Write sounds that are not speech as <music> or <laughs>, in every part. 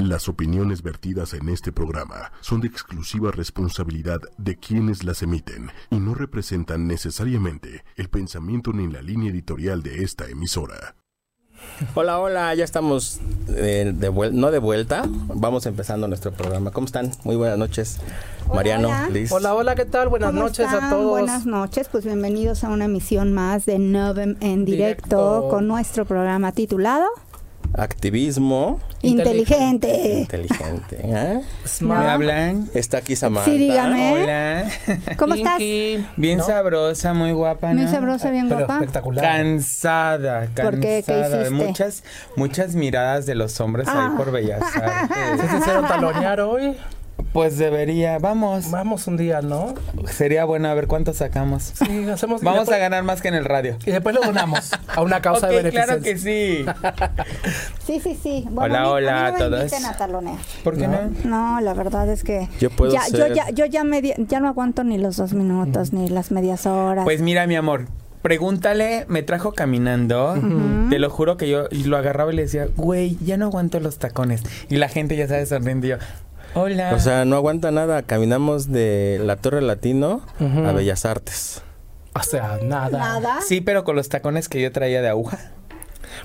Las opiniones vertidas en este programa son de exclusiva responsabilidad de quienes las emiten y no representan necesariamente el pensamiento ni la línea editorial de esta emisora. Hola, hola, ya estamos eh, de vuelta, no de vuelta, vamos empezando nuestro programa. ¿Cómo están? Muy buenas noches, Mariano, hola. Liz. Hola, hola, ¿qué tal? Buenas ¿Cómo noches están? a todos. Buenas noches, pues bienvenidos a una emisión más de Novem en directo, Directo. con nuestro programa titulado Activismo Inteligente. inteligente. ¿eh? Smart. ¿Me hablan? Está aquí Samantha. Sí, dígame. Hola. ¿Cómo estás? Bien ¿No? sabrosa, muy guapa, Muy ¿no? sabrosa, bien Pero guapa. espectacular. Cansada, cansada. ¿Por qué? ¿Qué hiciste? muchas, muchas miradas de los hombres Ah. ahí por Bellas <laughs> ¿Se Artes. hicieron talonear hoy? Pues debería, vamos. Vamos un día, ¿no? Sería bueno a ver cuánto sacamos. Sí, hacemos. Vamos después- a ganar más que en el radio. Y después lo donamos a una causa Ok, de beneficencia. claro que sí. <laughs> Sí, sí, sí. Hola, a mí- hola a, mí no me todos. inviten a talonear. ¿Por qué no? No, la verdad es que Yo puedo ya, yo ser- ya, yo ya, media- ya no aguanto ni los dos minutos ni las medias horas. Pues mira, mi amor, pregúntale, me trajo caminando. Te lo juro que yo lo agarraba y le decía, güey, ya no aguanto los tacones. Y la gente ya sabe sonriendo y yo, hola. O sea, no aguanta nada. Caminamos de la Torre Latino a Bellas Artes. O sea, nada. Nada. sí, pero con los tacones que yo traía de aguja.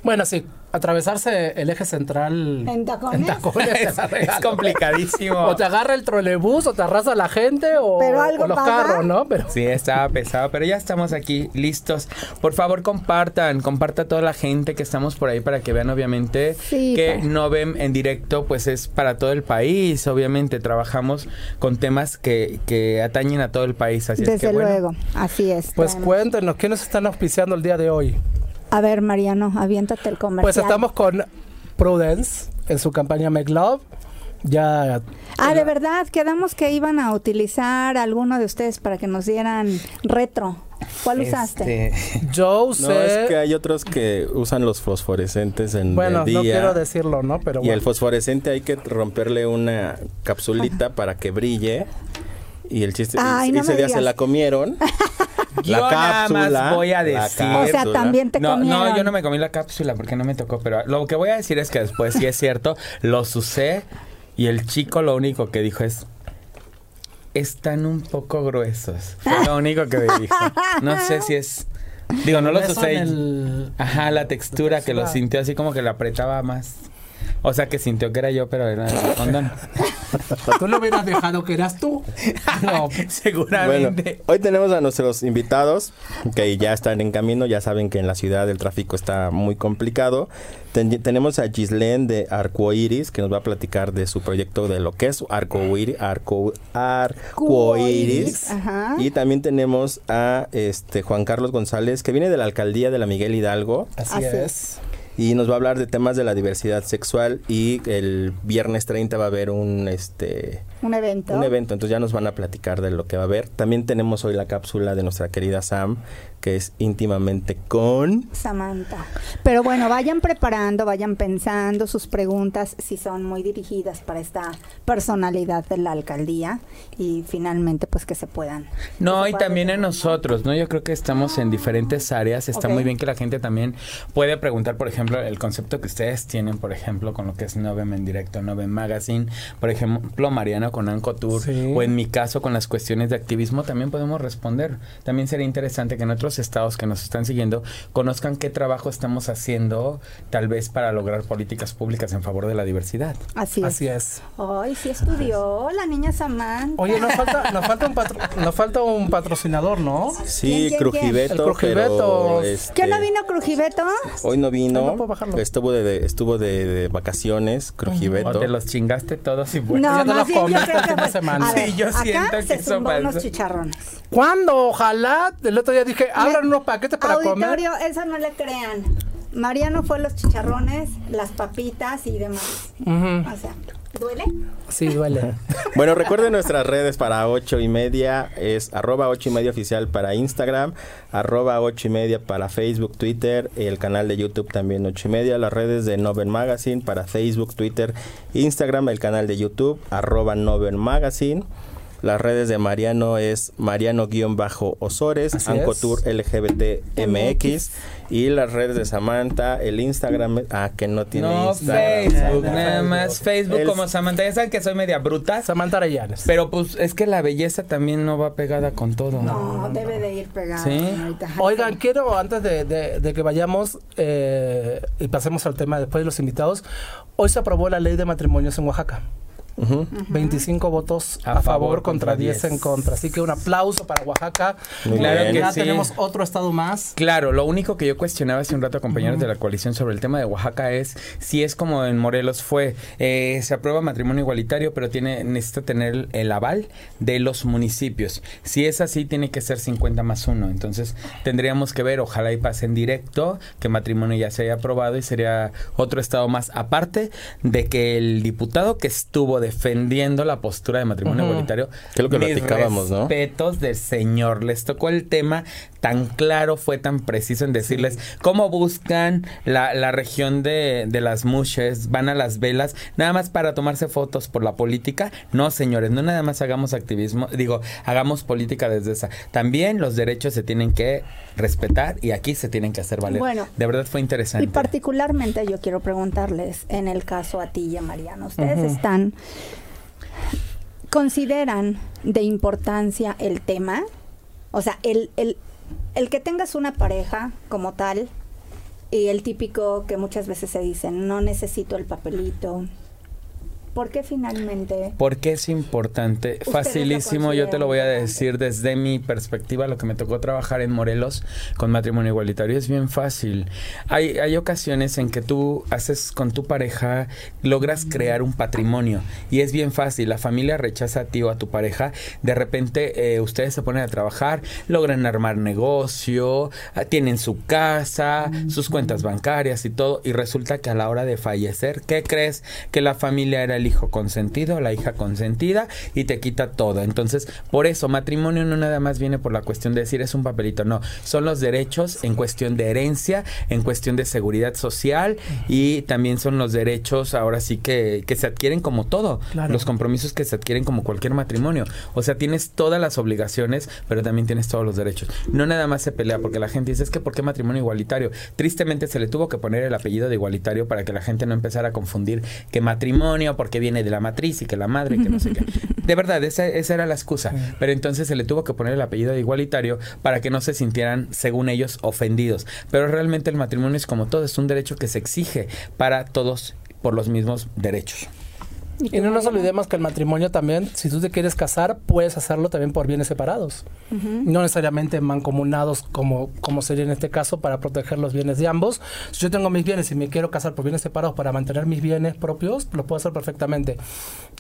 Bueno, sí, atravesarse el eje central ¿En tacones? en tacones <laughs> es, es complicadísimo. O te agarra el trolebús o te arrasa la gente o, Pero algo o los carros, ¿no? Pero Sí, estaba pesado, pero ya estamos aquí listos. Por favor, compartan, comparta a toda la gente que estamos por ahí para que vean, obviamente, Sí, que no ven en directo, pues es para todo el país. Obviamente, trabajamos con temas que, que atañen a todo el país. Así es Desde que, bueno, luego, así es. pues Traemos- cuéntenos, ¿qué nos están auspiciando el día de hoy? A ver, Mariano, aviéntate el comercial. Pues estamos con Prudence en su campaña Make Love. Ya Ah, de verdad, quedamos que iban a utilizar alguno de ustedes para que nos dieran retro. ¿Cuál usaste? este, <laughs> yo No, usé es que hay otros que usan los fosforescentes en Bueno, el día. no quiero decirlo, ¿no? Pero Y el bueno. fosforescente hay que romperle una capsulita para que brille. Y el chiste, Ay, no ese día se la comieron. <laughs> Yo nada más voy a la decir- O sea, cápsula. también te no, comieron. no, yo no me comí la cápsula porque no me tocó, pero lo que voy a decir es que después, sí es cierto, <laughs> los usé y el chico lo único que dijo es, están un poco gruesos. Fue lo <laughs> único que me dijo. No sé si es... Digo, no los usé. el- Ajá, la textura que lo textura. sintió así como que lo apretaba más. O sea, que sintió que era yo, pero era el condón. <laughs> ¿Tú lo hubieras dejado que eras tú? <laughs> No. Bueno, Seguramente. hoy tenemos a nuestros invitados que ya están en camino, ya saben que en la ciudad el tráfico está muy complicado. Ten- tenemos a Gislén de Arcoiris que nos va a platicar de su proyecto de lo que es Arcoiris, Arco, Arcoiris. Ajá. Y también tenemos a este Juan Carlos González que viene de la alcaldía de la Miguel Hidalgo Así, Así es. Y nos va a hablar de temas de la diversidad sexual y el viernes 30 va a haber un este Un evento. un evento, entonces ya nos van a platicar de lo que va a haber. También tenemos hoy la cápsula de nuestra querida Sam, que es íntimamente con... Samantha. Pero bueno, vayan preparando, vayan pensando sus preguntas si son muy dirigidas para esta personalidad de la alcaldía y finalmente pues que se puedan. No, se y puedan también en nosotros, ¿no? Yo creo que estamos en diferentes áreas. Está muy bien que la gente también puede preguntar, por ejemplo, el concepto que ustedes tienen, por ejemplo, con lo que es Novem en directo, Novem Magazine, por ejemplo, Mariano con Anco Tour, Sí. o en mi caso con las cuestiones de activismo, también podemos responder. También sería interesante que en otros estados que nos están siguiendo conozcan qué trabajo estamos haciendo, tal vez para lograr políticas públicas en favor de la diversidad. Así es. Así es. Ay, sí estudió la niña Samantha. Oye, nos falta, nos falta un patro- nos falta un patrocinador, ¿no? Sí, ¿Quién, quién, Crujibeto, quién? El Crujibeto. pero, este, ¿Qué no vino Crujibeto? Hoy no vino, no puedo bajarlo. estuvo de, de- estuvo de, de vacaciones, Crujibeto. O te los chingaste todos y bueno. No, ya te los comiste que de fue- semana. ver, Sí, yo acá siento que se eso zumbó unos pasó. chicharrones. ¿Cuándo? Ojalá. El otro día dije, abran unos paquetes para comer. Auditorio, eso no le crean. Mariano fue los chicharrones, las papitas y demás. Ujú. O sea, ¿duele? Sí, duele. <laughs> Bueno, recuerden nuestras redes para ocho y media, es arroba ocho y media oficial para Instagram, arroba ocho y media para Facebook, Twitter, el canal de YouTube también ocho y media, las redes de Noven Magazine para Facebook, Twitter, Instagram, el canal de YouTube, arroba Noven Magazine. Las redes de Mariano es Mariano-Osores, es. LGBT MX. Y las redes de Samantha, el Instagram, ah, que no tiene No, Instagram. Facebook, no, nada más. Facebook El- como Samantha. Ya saben que soy media bruta. Samantha Arellanes. Pero pues es que la belleza también no va pegada con todo. No, debe de ir pegado. Sí. Oigan, quiero antes de, de- de que vayamos eh, y pasemos al tema después de los invitados, hoy se aprobó la ley de matrimonios en Oaxaca. Ujú. 25 votos A a, favor favor contra contra 10 en 10. contra. Así que un aplauso para Oaxaca. Muy Claro bien. que ya sí. tenemos otro estado más. Claro, lo único que yo cuestionaba hace un rato a compañeros de la coalición sobre el tema de Oaxaca es si es como en Morelos fue, eh, se aprueba matrimonio igualitario, pero tiene necesita tener el, aval de los municipios. Si es así, tiene que ser 50 más 1. Entonces, tendríamos que ver, ojalá y pase en directo, que matrimonio ya se haya aprobado y sería otro estado más, aparte de que el diputado que estuvo defendiendo la postura de matrimonio Ujú. igualitario, Que es lo que mis platicábamos, ¿no? respetos del señor. Les tocó el tema tan claro, fue tan preciso en decirles cómo buscan la, la región de, de las mushes, van a las velas, nada más para tomarse fotos por la política. No, señores, no nada más hagamos activismo, digo, hagamos política desde esa. También los derechos se tienen que respetar y aquí se tienen que hacer valer. Bueno. de verdad fue interesante. Y particularmente yo quiero preguntarles, en el caso a ti y a Mariano, ¿ustedes están, consideran de importancia el tema? O sea, el, el, el que tengas una pareja como tal y el típico que muchas veces se dice, no necesito el papelito. ¿Por qué finalmente? ¿Por qué es importante? Facilísimo, yo te lo voy a decir desde mi perspectiva, lo que me tocó trabajar en Morelos con matrimonio igualitario es bien fácil. Hay, hay ocasiones en que tú haces con tu pareja, logras crear un patrimonio y es bien fácil. La familia rechaza a ti o a tu pareja, de repente eh, ustedes se ponen a trabajar, logran armar negocio, ah, tienen su casa, sus cuentas bancarias y todo, y resulta que a la hora de fallecer, ¿qué crees? Que la familia era el hijo consentido, la hija consentida, y te quita todo. Entonces, por eso, matrimonio no nada más viene por la cuestión de decir es un papelito, no, son los derechos en cuestión de herencia, en cuestión de seguridad social, y también son los derechos, ahora sí que, que se adquieren como todo, Claro. los compromisos que se adquieren como cualquier matrimonio. O sea, tienes todas las obligaciones, pero también tienes todos los derechos. No nada más se pelea, porque la gente dice, es que ¿por qué matrimonio igualitario? Tristemente se le tuvo que poner el apellido de igualitario para que la gente no empezara a confundir que matrimonio, porque viene de la matriz y que la madre, y que no sé qué. <laughs> De verdad, esa, esa era la excusa. Pero entonces se le tuvo que poner el apellido de igualitario para que no se sintieran, según ellos, ofendidos. Pero realmente el matrimonio es como todo, es un derecho que se exige para todos por los mismos derechos. Y no nos olvidemos que el matrimonio también, si tú te quieres casar, puedes hacerlo también por bienes separados. No necesariamente mancomunados como, como sería en este caso para proteger los bienes de ambos. Si yo tengo mis bienes y me quiero casar por bienes separados para mantener mis bienes propios, lo puedo hacer perfectamente.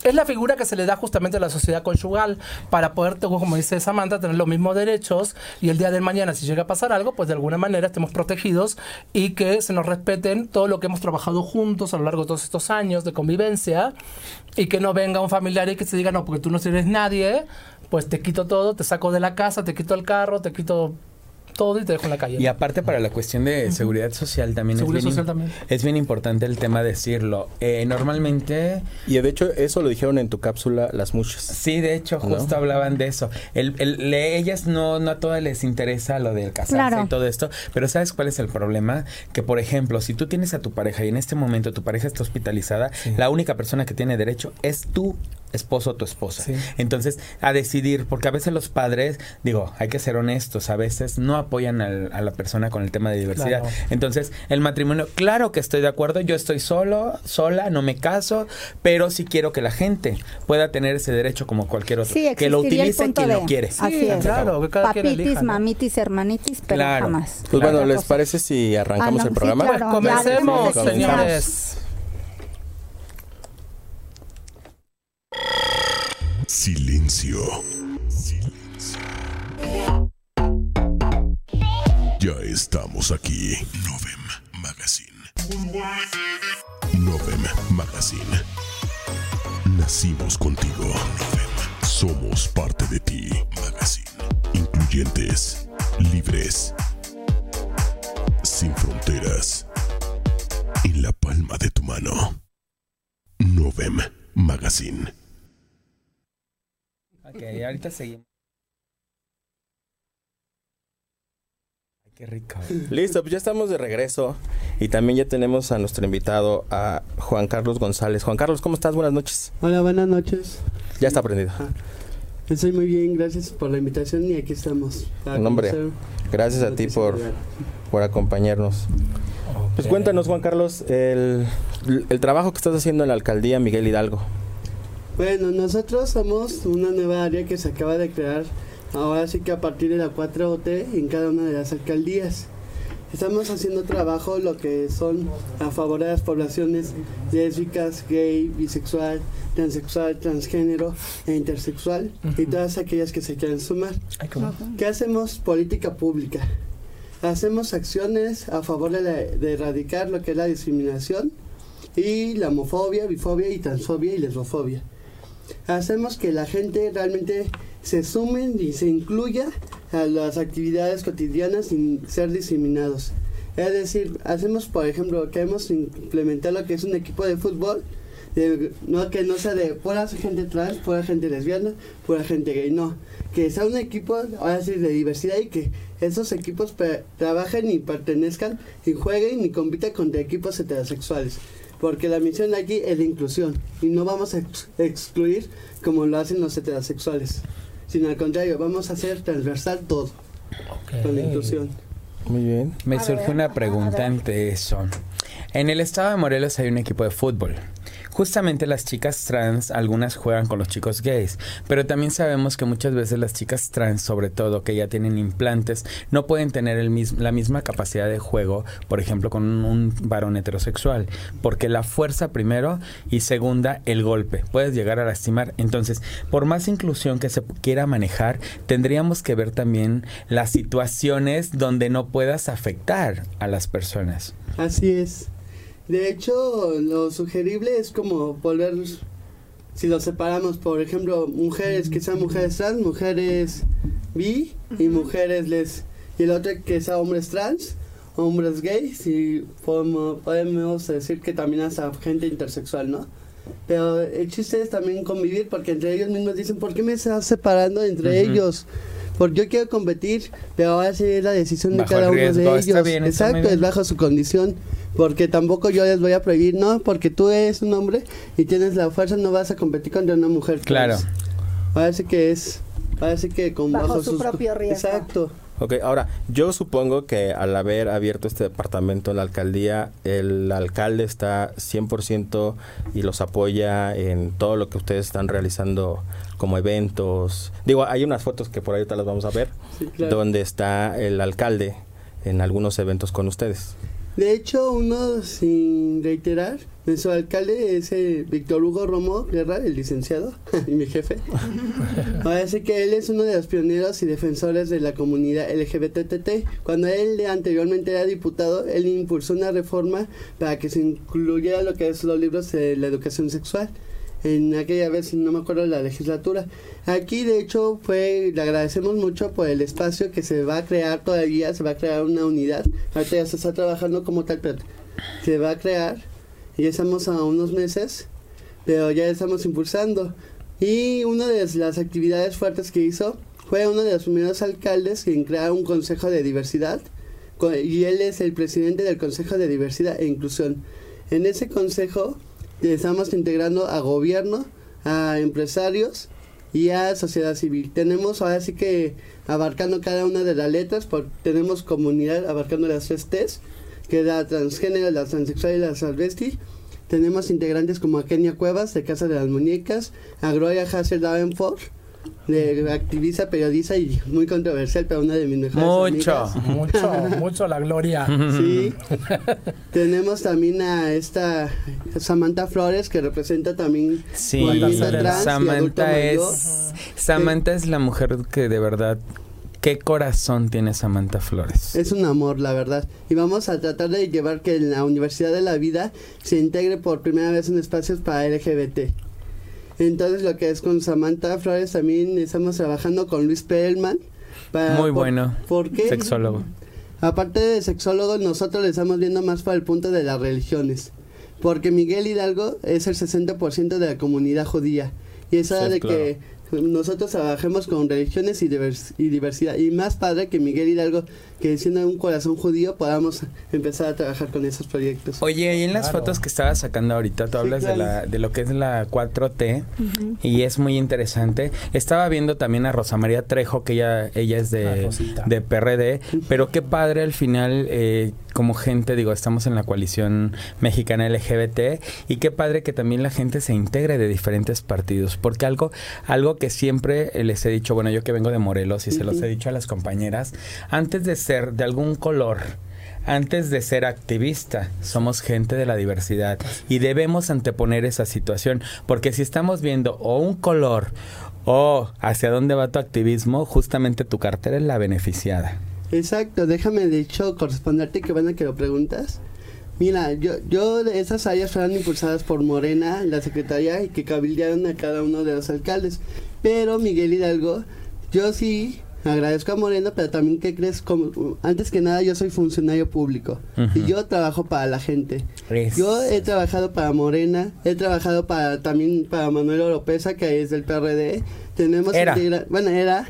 Es la figura que se le da justamente a la sociedad conyugal para poder, como dice Samantha, tener los mismos derechos y el día de mañana, si llega a pasar algo, pues de alguna manera estemos protegidos y que se nos respeten todo lo que hemos trabajado juntos a lo largo de todos estos años de convivencia y que no venga un familiar y que se diga, no, porque tú no eres nadie, pues te quito todo, te saco de la casa, te quito el carro, te quito todo y te dejo en la calle. Y aparte para la cuestión de seguridad social también, Seguridad es, bien, social también. es bien importante el tema decirlo. Eh, normalmente, Y de hecho, eso lo dijeron en tu cápsula las muchas. sí, de hecho, ¿No? justo hablaban de eso. El, el- le- ellas no, no a todas les interesa lo del casarse Claro. y todo esto, pero ¿sabes cuál es el problema? Que, por ejemplo, si tú tienes a tu pareja y en este momento tu pareja está hospitalizada, la única persona que tiene derecho es tu esposo o tu esposa. Sí. Entonces, a decidir, porque a veces los padres, digo, hay que ser honestos, a veces no apoyan al- a la persona con el tema de diversidad. Claro. Entonces, el matrimonio, claro que estoy de acuerdo, yo estoy solo, sola, no me caso, pero sí quiero que la gente pueda tener ese derecho como cualquier otro. Sí, que lo utilice quien de- lo quiere. Así Sí, es. claro, que cada quien Papitis, elija, ¿no? mamitis, hermanitis, pero Claro. jamás. Pues bueno, ¿les parece si arrancamos Ah, no, el sí, programa? claro. Comencemos, señores. Silencio. Silencio. Ya estamos aquí. Novem Magazine. Novem Magazine. Nacimos contigo. Novem. Somos parte de ti. Magazine. Incluyentes. Libres. Sin fronteras. En la palma de tu mano. Novem Magazine. Ok, ahorita seguimos. Qué rico. Listo, pues ya estamos de regreso y también ya tenemos a nuestro invitado, a Juan Carlos González. Juan Carlos, ¿cómo estás? Buenas noches. Hola, buenas noches. Ya está aprendido. Estoy muy bien, gracias por la invitación y aquí estamos. No, hombre, Gracias a ti por, por acompañarnos. Pues cuéntanos, Juan Carlos, el, el trabajo que estás haciendo en la alcaldía Miguel Hidalgo. Bueno, nosotros somos una nueva área que se acaba de crear ahora sí que a partir de la 4OT en cada una de las alcaldías. Estamos haciendo trabajo lo que son a favor de las poblaciones lésbicas, gay, bisexual, transexual, transgénero e intersexual y todas aquellas que se quieran sumar. ¿Qué hacemos? Política pública. Hacemos acciones a favor de, la- de erradicar lo que es la discriminación y la homofobia, bifobia y transfobia y lesbofobia. Hacemos que la gente realmente se sumen y se incluya a las actividades cotidianas sin ser discriminados. Es decir, hacemos, por ejemplo, queremos implementar lo que es un equipo de fútbol, no que no sea de pura gente trans, pura gente lesbiana, pura gente gay, no. Que sea un equipo, ahora sí, de diversidad y que esos equipos trabajen y pertenezcan y jueguen y compitan contra equipos heterosexuales. Porque la misión aquí es de inclusión y no vamos a ex- excluir como lo hacen los heterosexuales, sino al contrario, vamos a hacer transversal todo con la inclusión. Muy bien. Me A surge ver, una pregunta ante eso. En el estado de Morelos hay un equipo de fútbol. Justamente las chicas trans, algunas juegan con los chicos gays, pero también sabemos que muchas veces las chicas trans, sobre todo que ya tienen implantes, no pueden tener el la misma capacidad de juego, por ejemplo, con un, un varón heterosexual, porque la fuerza primero y segunda, el golpe, puedes llegar a lastimar. Entonces, por más inclusión que se quiera manejar, tendríamos que ver también las situaciones donde no puedas afectar a las personas. Así es. De hecho, lo sugerible es como volver, si lo separamos, por ejemplo, mujeres que sean mujeres trans, mujeres bi y mujeres les... Y el otro que sea hombres trans, hombres gays y podemos, podemos decir que también hasta gente intersexual, ¿no? Pero el chiste es también convivir porque entre ellos mismos dicen, ¿por qué me estás separando entre ellos? Porque yo quiero competir, pero ahora sí es la decisión de Bajo cada uno de está ellos. bien, está muy Exacto, es bajo su condición. Porque tampoco yo les voy a prohibir, no, porque tú eres un hombre y tienes la fuerza, no vas a competir contra una mujer. Claro. trans. Parece que es, parece que con Bajo su sus- propio riesgo. Exacto. Ok, ahora, yo supongo que al haber abierto este departamento en la alcaldía, el alcalde está 100% y los apoya en todo lo que ustedes están realizando como eventos. Digo, hay unas fotos que por ahí ahorita las vamos a ver, Sí, claro. donde está el alcalde en algunos eventos con ustedes. De hecho, uno, sin reiterar, nuestro alcalde es el Víctor Hugo Romo Guerra, el licenciado, <laughs> y mi jefe. <laughs> Parece que él es uno de los pioneros y defensores de la comunidad LGBTT. Cuando él anteriormente era diputado, él impulsó una reforma para que se incluyera lo que es los libros de la educación sexual. En aquella vez, no me acuerdo la legislatura. Aquí, de hecho, fue, le agradecemos mucho por el espacio que se va a crear todavía, se va a crear una unidad. Ahorita ya se está trabajando como tal, pero se va a crear. Ya estamos a unos meses, pero ya estamos impulsando. Y una de las actividades fuertes que hizo fue uno de los primeros alcaldes en crear un consejo de diversidad. Y él es el presidente del Consejo de Diversidad e Inclusión. En ese consejo estamos integrando a gobierno, a empresarios y a sociedad civil. Tenemos ahora sí que abarcando cada una de las letras, por, tenemos comunidad abarcando las tres T's, que la transgénero, la transexual y la transvesti. Tenemos integrantes como a Kenia Cuevas, de Casa de las Muñecas, a Gloria Hassel Davenport, de activista, periodista y muy controversial, pero una de mis mejores Mucho. amigas. Mucho, <laughs> mucho la gloria. Sí. <laughs> Tenemos también a esta Samantha Flores que representa también Sí, y Samantha mayor. es Samantha es la mujer que de verdad qué corazón tiene Samantha Flores. Es un amor, la verdad. Y vamos a tratar de llevar que en la Universidad de la Vida se integre por primera vez en espacios para LGBT. Entonces lo que es con Samantha Flores también estamos trabajando con Luis Perelman. Para, Muy por- bueno. ¿Por qué? Sexólogo. Aparte de sexólogo, nosotros le estamos viendo más para el punto de las religiones. Porque Miguel Hidalgo es el 60% de la comunidad judía. Y esa Sí, de claro. que nosotros trabajemos con religiones y, y diversidad. Y más padre que Miguel Hidalgo, que siendo un corazón judío, podamos empezar a trabajar con esos proyectos. Oye, y en las fotos que estabas sacando ahorita, tú hablas de, la, de lo que es la 4T y es muy interesante. Estaba viendo también a Rosa María Trejo, que ella, ella es de, de PRD, pero qué padre al final, eh, como gente, digo, estamos en la coalición mexicana LGBT y qué padre que también la gente se integre de diferentes partidos, porque algo, algo que siempre les he dicho, bueno, yo que vengo de Morelos y se los he dicho a las compañeras, antes de ser de algún color, antes de ser activista, somos gente de la diversidad y debemos anteponer esa situación, porque si estamos viendo o un color o hacia dónde va tu activismo, justamente tu cartera es la beneficiada. Exacto, déjame de hecho corresponderte que bueno que lo preguntas. Mira, yo, yo esas áreas fueron impulsadas por Morena, la secretaria, y que cabildearon a cada uno de los alcaldes. Pero Miguel Hidalgo, yo sí agradezco a Morena, pero también que crees, como, antes que nada yo soy funcionario público y yo trabajo para la gente. Yo he trabajado para Morena, he trabajado para también para Manuel Oropesa, que es del PRD. Tenemos bueno, era,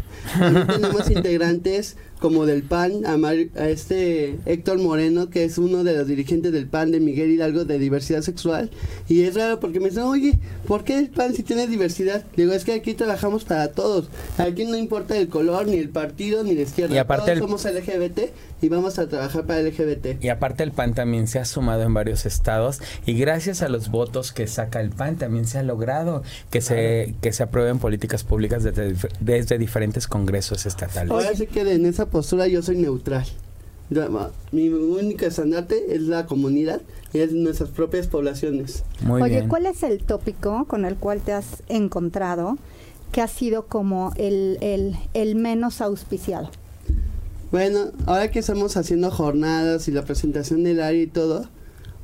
tenemos <laughs> integrantes como del PAN, a, a, este Héctor Moreno, que es uno de los dirigentes del PAN de Miguel Hidalgo de diversidad sexual. Y es raro porque me dicen, oye, ¿por qué el PAN si tiene diversidad? Digo, es que aquí trabajamos para todos. Aquí no importa el color, ni el partido, ni la izquierda. Y aparte todos somos LGBT y vamos a trabajar para LGBT. Y aparte el PAN también se ha sumado en varios estados y gracias a los votos que saca el PAN también se ha logrado que se que se aprueben políticas públicas desde, desde diferentes congresos estatales. Ahora sí que en esa postura yo soy neutral. Mi única estandarte es la comunidad y es nuestras propias poblaciones. Oye, ¿cuál es el tópico con el cual te has encontrado que ha sido como el, el, el menos auspiciado? Bueno, ahora que estamos haciendo jornadas y la presentación del área y todo,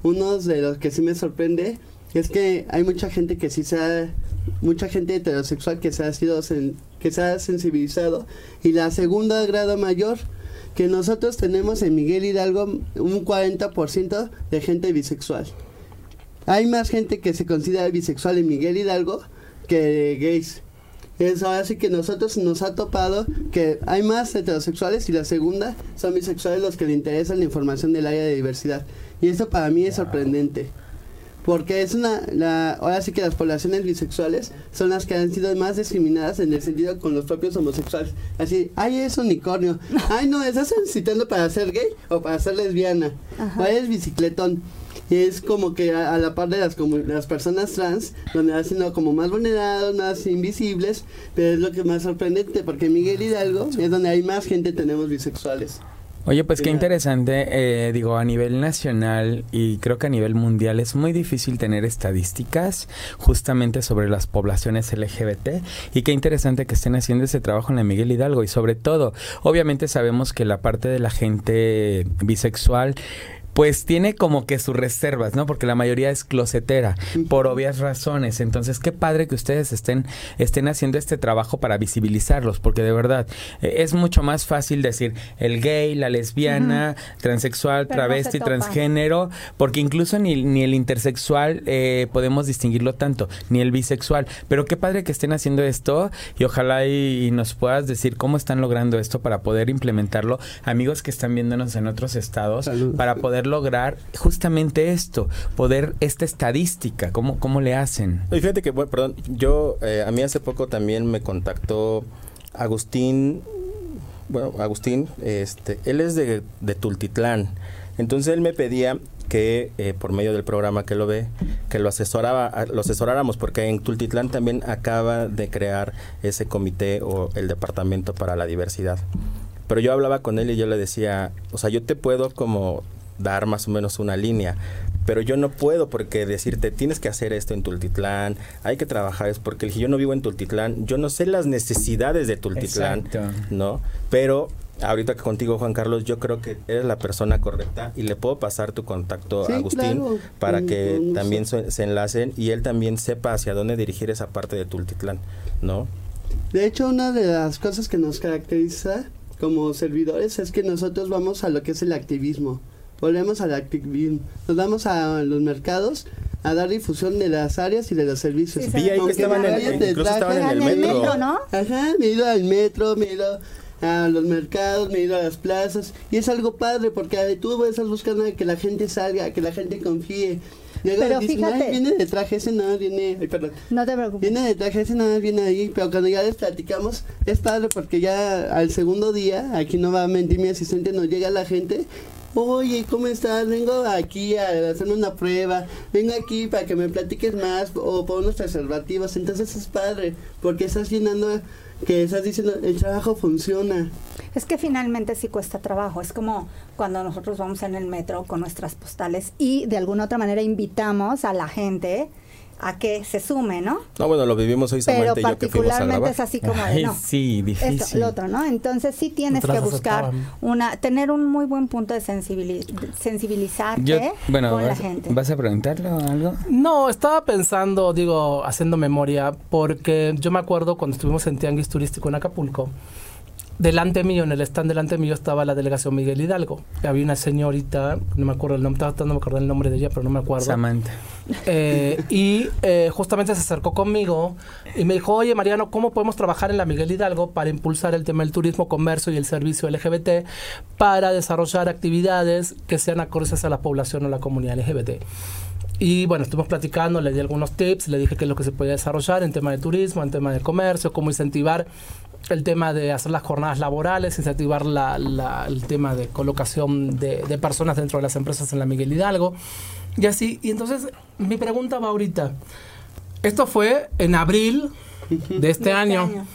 uno de los que sí me sorprende es que hay mucha gente que sí se ha, mucha gente heterosexual que se ha sido que se ha sensibilizado y la segunda grado mayor que nosotros tenemos en Miguel Hidalgo un 40% de gente bisexual. Hay más gente que se considera bisexual en Miguel Hidalgo que gays. Es así que nosotros nos ha topado que hay más heterosexuales y la segunda son bisexuales los que le interesan la información del área de diversidad. Y eso para mí es sorprendente. Porque es una, la, ahora sí que las poblaciones bisexuales son las que han sido más discriminadas en el sentido con los propios homosexuales. Así, ay, es unicornio. <laughs> Ay, no, estás necesitando para ser gay o para ser lesbiana. O eres bicicletón es como que a, la par de las, como, las personas trans, donde han sido como más vulnerados, más invisibles, pero es lo que más sorprendente, porque Miguel Hidalgo es donde hay más gente, tenemos bisexuales. Oye, pues qué interesante, eh, digo, a nivel nacional y creo que a nivel mundial es muy difícil tener estadísticas justamente sobre las poblaciones LGBT y qué interesante que estén haciendo ese trabajo en la Miguel Hidalgo y sobre todo, obviamente sabemos que la parte de la gente bisexual pues tiene como que sus reservas, ¿no? Porque la mayoría es closetera, por obvias razones. Entonces, qué padre que ustedes estén, estén haciendo este trabajo para visibilizarlos, porque de verdad eh, es mucho más fácil decir el gay, la lesbiana, transexual, travesti, transgénero, porque incluso ni, ni el intersexual eh, podemos distinguirlo tanto, ni el bisexual. Pero qué padre que estén haciendo esto y ojalá y, nos puedas decir cómo están logrando esto para poder implementarlo. Amigos que están viéndonos en otros estados, para poder lograr justamente esto, poder esta estadística, ¿cómo, cómo le hacen? fíjate que, bueno, perdón, yo, eh, a mí hace poco también me contactó Agustín, bueno, Agustín, este, él es de, de Tultitlán, entonces él me pedía que eh, por medio del programa que lo ve, que lo asesoraba, lo asesoráramos, porque en Tultitlán también acaba de crear ese comité o el departamento para la diversidad. Pero yo hablaba con él y yo le decía, o sea, yo te puedo como dar más o menos una línea. Pero yo no puedo porque decirte, tienes que hacer esto en Tultitlán, hay que trabajar, es porque yo no vivo en Tultitlán, yo no sé las necesidades de Tultitlán, ¿no? Pero ahorita que contigo, Juan Carlos, yo creo que eres la persona correcta y le puedo pasar tu contacto a Agustín para que también se enlacen y él también sepa hacia dónde dirigir esa parte de Tultitlán, ¿no? De hecho, una de las cosas que nos caracteriza como servidores es que nosotros vamos a lo que es el activismo volvemos al activismo. Nos vamos a los mercados a dar difusión de las áreas y de los servicios. Sí, Vi ahí que estaban en, traje, en el metro. ¿no? Ajá, me he ido al metro, me he ido a los mercados, me he ido a las plazas y es algo padre porque tú estás buscando que la gente salga, que la gente confíe. Luego Pero dicen, "Ay, fíjate. viene de traje, ese no viene, ay, perdón. No te preocupes. Viene de traje, ese nada más viene ahí, pero cuando ya les platicamos, es padre porque ya al segundo día, aquí no va a mentir mi asistente, nos llega la gente. Oye, ¿cómo estás? Vengo aquí a hacerme una prueba. Vengo aquí para que me platiques más o por unos preservativos. Entonces es padre porque estás llenando, que estás diciendo, el trabajo funciona. Es que finalmente sí cuesta trabajo. Es como cuando nosotros vamos en el metro con nuestras postales y de alguna otra manera invitamos a la gente a que se sume, ¿no? No, bueno, lo vivimos hoy Pero y yo que particularmente grabar. es así como de, Ay, no. sí, difícil. Esto, lo otro, ¿no? Entonces sí tienes Otras que buscar aceptaban. una, tener un muy buen punto de sensibili- sensibilizarte Yo, bueno, con la gente. ¿vas a preguntarle algo? No, estaba pensando, digo, haciendo memoria, porque yo me acuerdo cuando estuvimos en Tianguis Turístico en Acapulco, delante mío, en el stand delante mío estaba la delegación Miguel Hidalgo. Había una señorita, no me acuerdo el nombre, estaba tratando de acordar el nombre de ella, pero no me acuerdo. Samantha. Eh, y eh, justamente se acercó conmigo y me dijo, oye Mariano, ¿cómo podemos trabajar en la Miguel Hidalgo para impulsar el tema del turismo, comercio y el servicio LGBT para desarrollar actividades que sean acordes a la población o la comunidad LGBT? Y bueno, estuvimos platicando, le di algunos tips, le dije qué es lo que se podía desarrollar en tema de turismo, en tema de comercio, cómo incentivar el tema de hacer las jornadas laborales, incentivar la- la- el tema de colocación de, de personas dentro de las empresas en la Miguel Hidalgo. Y así, y entonces mi pregunta va ahorita. Esto fue en abril de este, <laughs> De año.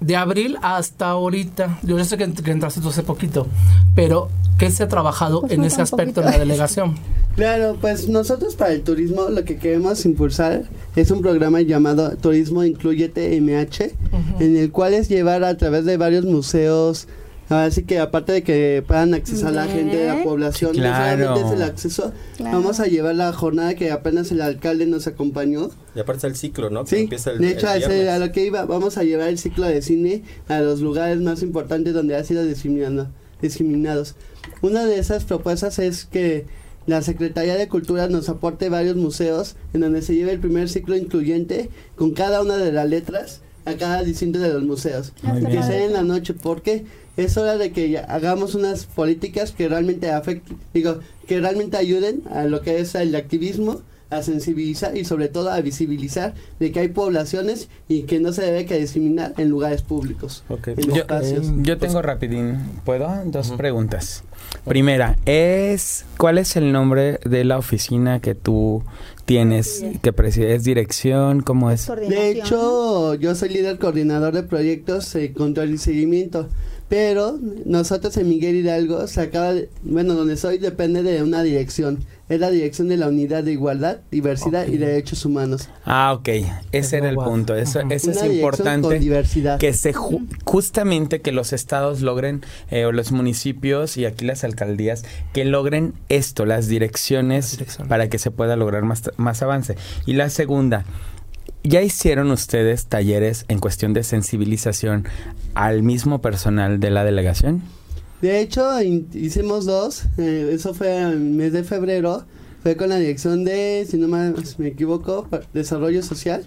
De abril hasta ahorita. Yo ya sé que, que entraste tú hace poquito, pero ¿qué se ha trabajado Pues en ese aspecto en la delegación? <laughs> Claro, pues nosotros para el turismo lo que queremos impulsar es un programa llamado Turismo Incluyete MH, en el cual es llevar a través de varios museos, así que aparte de que puedan accesar la gente de la Bien. población, Sí, no solamente claro. es el acceso, Claro. vamos a llevar la jornada que apenas el alcalde nos acompañó. Y aparte el ciclo, ¿no? Que Sí, empieza el, de hecho, el a, a lo que iba, vamos a llevar el ciclo de cine a los lugares más importantes donde ha sido discriminado, discriminados. Una de esas propuestas es que la Secretaría de Cultura nos aporte varios museos en donde se lleve el primer ciclo incluyente con cada una de las letras a cada distinto de los museos. Que sea en la noche, porque es hora de que ya hagamos unas políticas que realmente afecten, digo, que realmente ayuden a lo que es el activismo, a sensibilizar y sobre todo a visibilizar de que hay poblaciones y que no se debe que discriminar en lugares públicos, Ok. en Yo, tengo rapidín, ¿puedo? Dos preguntas. Primera, es ¿cuál es el nombre de la oficina que tú tienes que preside? ¿Es dirección? ¿Cómo es? De hecho, yo soy líder coordinador de proyectos, eh, control y seguimiento. Pero nosotros en Miguel Hidalgo se acaba de, bueno, donde soy depende de una dirección. Es la dirección de la Unidad de Igualdad, Diversidad y. Derechos Humanos. Ah, ok. Ese era el punto. Eso, eso es importante. diversidad. Que se ju- justamente que los estados logren, eh, o los municipios y aquí las alcaldías, que logren esto, las direcciones, Las direcciones. para que se pueda lograr más, más avance. Y la segunda, ¿ya hicieron ustedes talleres en cuestión de sensibilización al mismo personal de la delegación? De hecho, hicimos dos. eh, eso fue en el mes de febrero. Fue con la dirección de, si no más me equivoco, Desarrollo Social.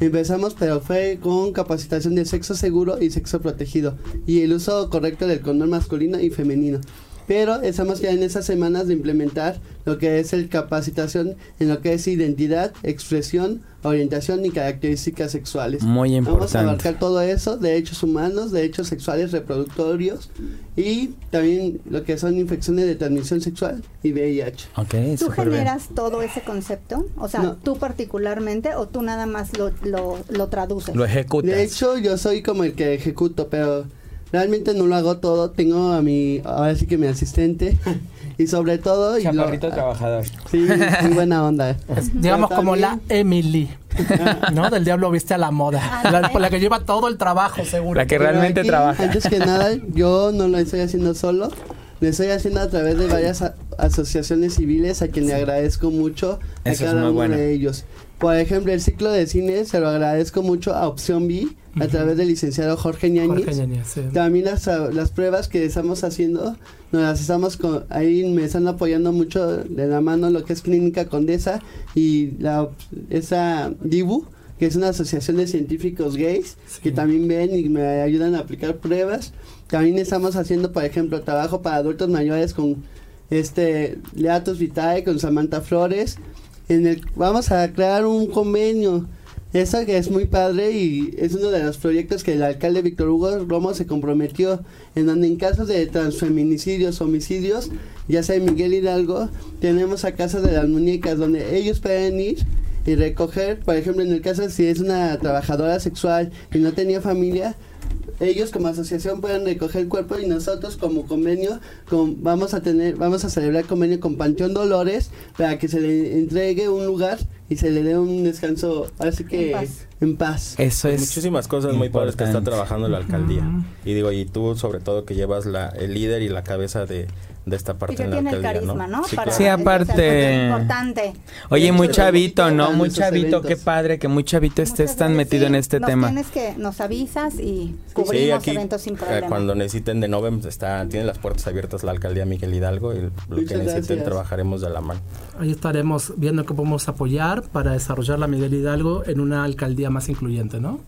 Empezamos, pero fue con capacitación de sexo seguro y sexo protegido. Y el uso correcto del condón masculino y femenino. Pero estamos ya en esas semanas de implementar lo que es el capacitación en lo que es identidad, expresión, orientación y características sexuales. Muy Vamos a importante. abarcar todo eso, derechos humanos, derechos sexuales reproductorios y también lo que son infecciones de transmisión sexual y VIH. Ok, ¿Tú bien. generas todo ese concepto? O sea, No. tú particularmente o tú nada más lo, lo, lo traduces? Lo ejecutas. De hecho, yo soy como el que ejecuto, pero realmente no lo hago todo. Tengo a mi, ahora sí que mi asistente <laughs> y sobre todo... y lo- trabajador. Sí, muy buena onda. <laughs> Digamos como la Emily, ¿no? Del diablo viste a la moda. Ah, La, por la que lleva todo el trabajo, seguro. La que realmente aquí, trabaja. Antes que nada, yo no lo estoy haciendo solo. Lo estoy haciendo a través de varias a- asociaciones civiles a quien le agradezco mucho a Eso es cada muy uno bueno. de ellos. Por ejemplo, el ciclo de cine se lo agradezco mucho a Opción B, a través del licenciado Jorge Ñañez. Jorge Ñañez, sí. También las, las pruebas que estamos haciendo, nos las estamos con, ahí me están apoyando mucho de la mano lo que es Clínica Condesa y la esa DIBU, que es una asociación de científicos gays, que también ven y me ayudan a aplicar pruebas. También estamos haciendo, por ejemplo, trabajo para adultos mayores con este Leatus Vitae, con Samantha Flores. En el, vamos a crear un convenio. Eso que es muy padre y es uno de los proyectos que el alcalde Víctor Hugo Romo se comprometió, en donde en casos de transfeminicidios, homicidios, ya sea Miguel Hidalgo, tenemos a Casa de las Muñecas, donde ellos pueden ir y recoger, por ejemplo, en el caso si es una trabajadora sexual y no tenía familia, ellos como asociación pueden recoger el cuerpo y nosotros como convenio con, vamos a tener vamos a celebrar convenio con Panteón Dolores para que se le entregue un lugar y se le dé un descanso así que en paz, eso es muchísimas cosas muy padres que está trabajando la alcaldía. Y digo y tú sobre todo que llevas la el líder y la cabeza de de esta parte y que tiene el carisma, ¿no? Sí, aparte. importante. Oye, muy chavito, ¿no? Muy chavito, qué padre que muy chavito estés tan metido en este nos tema. Tienes que nos avisas y cubrimos eventos sin eh, problema. cuando necesiten de Novem está tiene las puertas abiertas la alcaldía Miguel Hidalgo y lo que necesiten trabajaremos de la mano. Ahí estaremos viendo cómo podemos apoyar para desarrollar la Miguel Hidalgo en una alcaldía más incluyente, ¿no?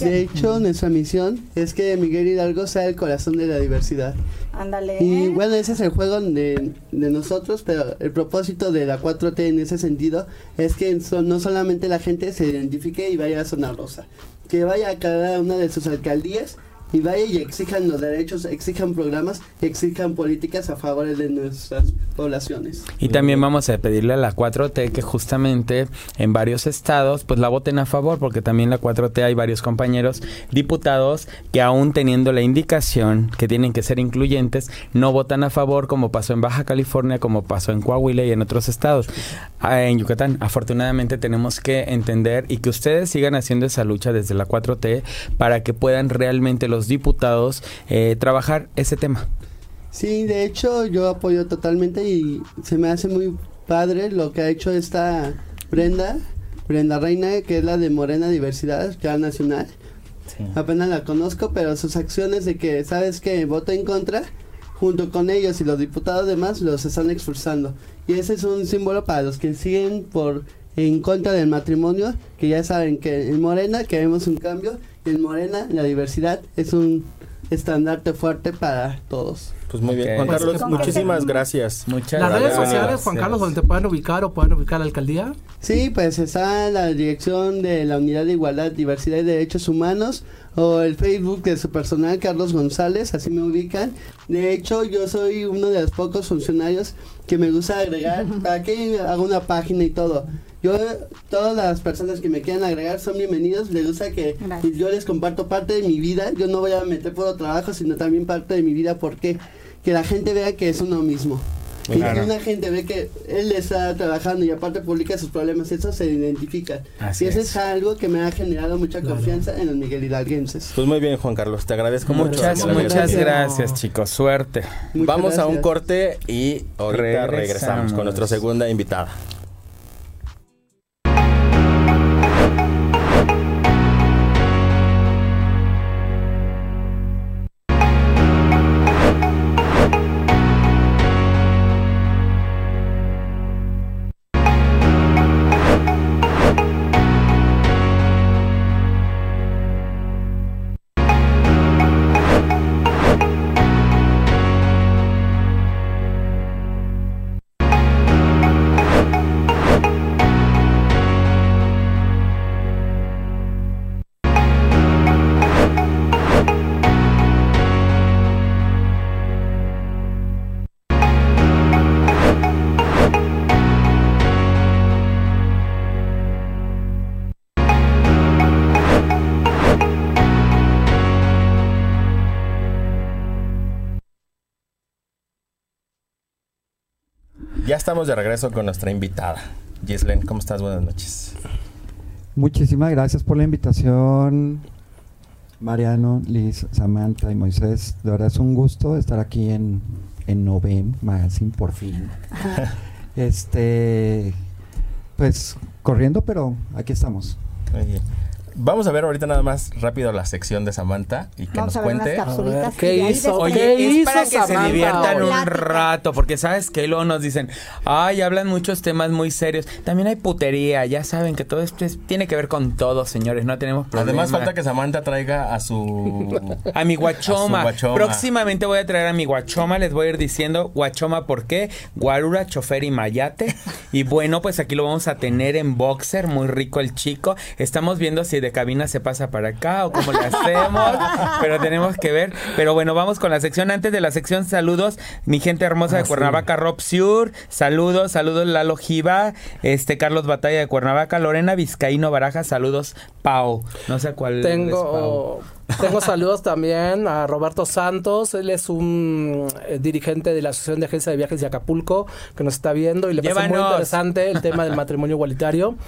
De hecho, nuestra misión es que Miguel Hidalgo sea el corazón de la diversidad. Ándale. Y bueno, ese es el juego de, de, nosotros, pero el propósito de la 4T en ese sentido es que no solamente la gente se identifique y vaya a Zona Rosa, que vaya a cada una de sus alcaldías y vaya y exijan los derechos, exijan programas, exijan políticas a favor de nuestras poblaciones. Y también vamos a pedirle a la 4T que justamente en varios estados pues la voten a favor, porque también la 4T hay varios compañeros diputados que aún teniendo la indicación que tienen que ser incluyentes, no votan a favor como pasó en Baja California, como pasó en Coahuila y en otros estados. Ah, en Yucatán, afortunadamente tenemos que entender y que ustedes sigan haciendo esa lucha desde la 4T para que puedan realmente los diputados eh, trabajar ese tema. Sí, de hecho yo apoyo totalmente y se me hace muy padre lo que ha hecho esta Brenda, Brenda Reina, que es la de Morena Diversidad ya Nacional. Apenas la conozco, pero sus acciones de que, ¿sabes que Voto en contra, junto con ellos y los diputados demás, los están expulsando. Y ese es un símbolo para los que siguen por en contra del matrimonio, que ya saben que en Morena queremos un cambio en Morena la diversidad es un estandarte fuerte para todos. Pues muy bien, Juan pues, Carlos, muchísimas gracias. Muchas Las redes sociales, Juan Carlos, donde te puedan ubicar o puedan ubicar la alcaldía. Sí, pues está la dirección de la Unidad de Igualdad, Diversidad y Derechos Humanos o el Facebook de su personal, Carlos González, así me ubican. De hecho, yo soy uno de los pocos funcionarios que me gusta agregar, para que haga una página y todo. Yo, todas las personas que me quieran agregar son bienvenidos. Les gusta que yo les comparto parte de mi vida. Yo no voy a meter por trabajo, sino también parte de mi vida porque que la gente vea que es uno mismo. Y que una gente ve que él está trabajando y aparte publica sus problemas, eso se identifica. y eso es. algo que me ha generado mucha confianza en los Miguel Hidalguenses. Pues muy bien, Juan Carlos, te agradezco mucho. Muchas, gracias. chicos. Suerte. Vamos a un corte y ahorita regresamos con nuestra segunda invitada. Estamos de regreso con nuestra invitada. Gislen, ¿cómo estás? Buenas noches. Muchísimas gracias por la invitación, Mariano, Liz, Samantha y Moisés. De verdad es un gusto estar aquí en, en Novem Magazine por fin. <laughs> este pues corriendo, pero aquí estamos. Oye, Vamos a ver ahorita nada más rápido la sección de Samantha y que Vamos nos a ver unas cuente. ver, ¿qué hizo? después- ¿Qué Oye, es para hizo que se diviertan hoy? un rato, porque sabes que luego nos dicen, ay, hablan muchos temas muy serios. También hay putería, ya saben que todo esto es- tiene que ver con todo, señores, no tenemos problema. Además falta que Samantha traiga a su A mi guachoma. A su guachoma. Próximamente voy a traer a mi guachoma. Les voy a ir diciendo guachoma por qué. Guarura, chofer y mayate. Y bueno, pues aquí lo vamos a tener en boxer. Muy rico el chico. Estamos viendo si de cabina se pasa para acá o cómo le hacemos. <laughs> pero tenemos que ver. Pero bueno, vamos con la sección. Antes de la sección, saludos. Mi gente hermosa de Cuernavaca, Rob Siur. Saludos, saludos Lalo Giva. Este Carlos Batalla de Cuernavaca. Lorena Vizcaíno Baraja. Saludos, Pau. No sé cuál es Pau. Tengo, tengo saludos también a Roberto Santos. Él es un eh, dirigente de la Asociación de Agencia de Viajes de Acapulco que nos está viendo y le parece muy interesante el tema del matrimonio igualitario. <laughs>